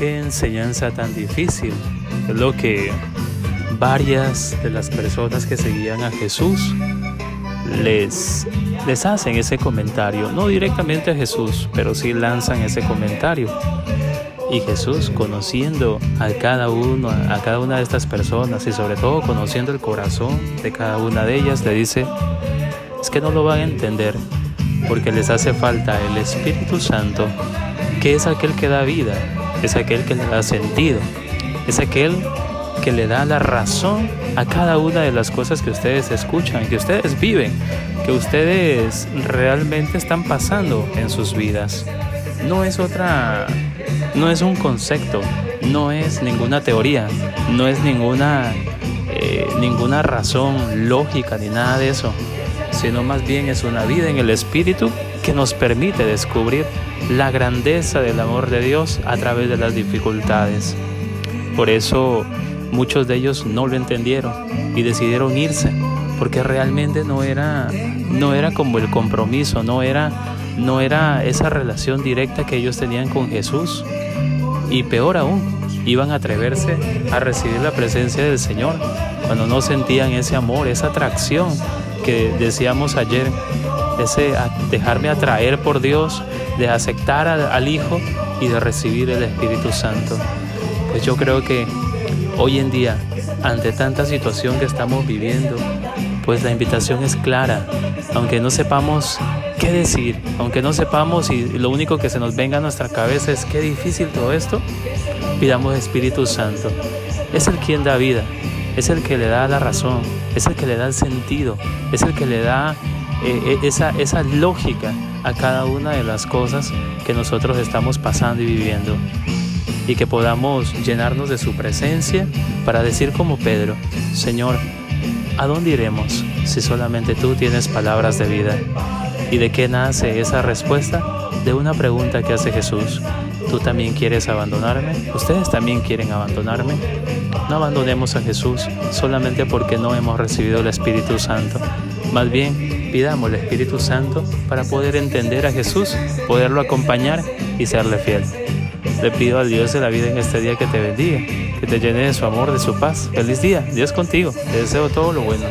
Qué enseñanza tan difícil. Es lo que varias de las personas que seguían a Jesús les, les hacen ese comentario. No directamente a Jesús, pero sí lanzan ese comentario. Y Jesús, conociendo a cada uno, a cada una de estas personas y sobre todo conociendo el corazón de cada una de ellas, le dice, es que no lo van a entender porque les hace falta el Espíritu Santo, que es aquel que da vida, es aquel que le da sentido, es aquel que le da la razón a cada una de las cosas que ustedes escuchan, que ustedes viven, que ustedes realmente están pasando en sus vidas. No es otra no es un concepto, no es ninguna teoría, no es ninguna, eh, ninguna razón lógica ni nada de eso, sino más bien es una vida en el Espíritu que nos permite descubrir la grandeza del amor de Dios a través de las dificultades. Por eso muchos de ellos no lo entendieron y decidieron irse, porque realmente no era, no era como el compromiso, no era no era esa relación directa que ellos tenían con Jesús. Y peor aún, iban a atreverse a recibir la presencia del Señor cuando no sentían ese amor, esa atracción que decíamos ayer, dejarme atraer por Dios, de aceptar al, Hijo y de recibir el Espíritu Santo. Pues yo creo que hoy en día, ante tanta situación que estamos viviendo, pues la invitación es clara, aunque no sepamos qué decir, aunque no sepamos y lo único que se nos venga a nuestra cabeza es qué difícil todo esto, pidamos Espíritu Santo. Es el quien da vida, es el que le da la razón, es el que le da el sentido, es el que le da eh, eh, esa, esa lógica a cada una de las cosas que nosotros estamos pasando y viviendo. Y que podamos llenarnos de su presencia para decir como Pedro, Señor, ¿a dónde iremos si solamente tú tienes palabras de vida? ¿Y de qué nace esa respuesta? De una pregunta que hace Jesús. ¿Tú también quieres abandonarme? ¿Ustedes también quieren abandonarme? No abandonemos a Jesús solamente porque no hemos recibido el Espíritu Santo. Más bien, pidamos el Espíritu Santo para poder entender a Jesús, poderlo acompañar y serle fiel. Le pido al Dios de la vida en este día que te bendiga, que te llene de su amor, de su paz. Feliz día, Dios contigo, te deseo todo lo bueno.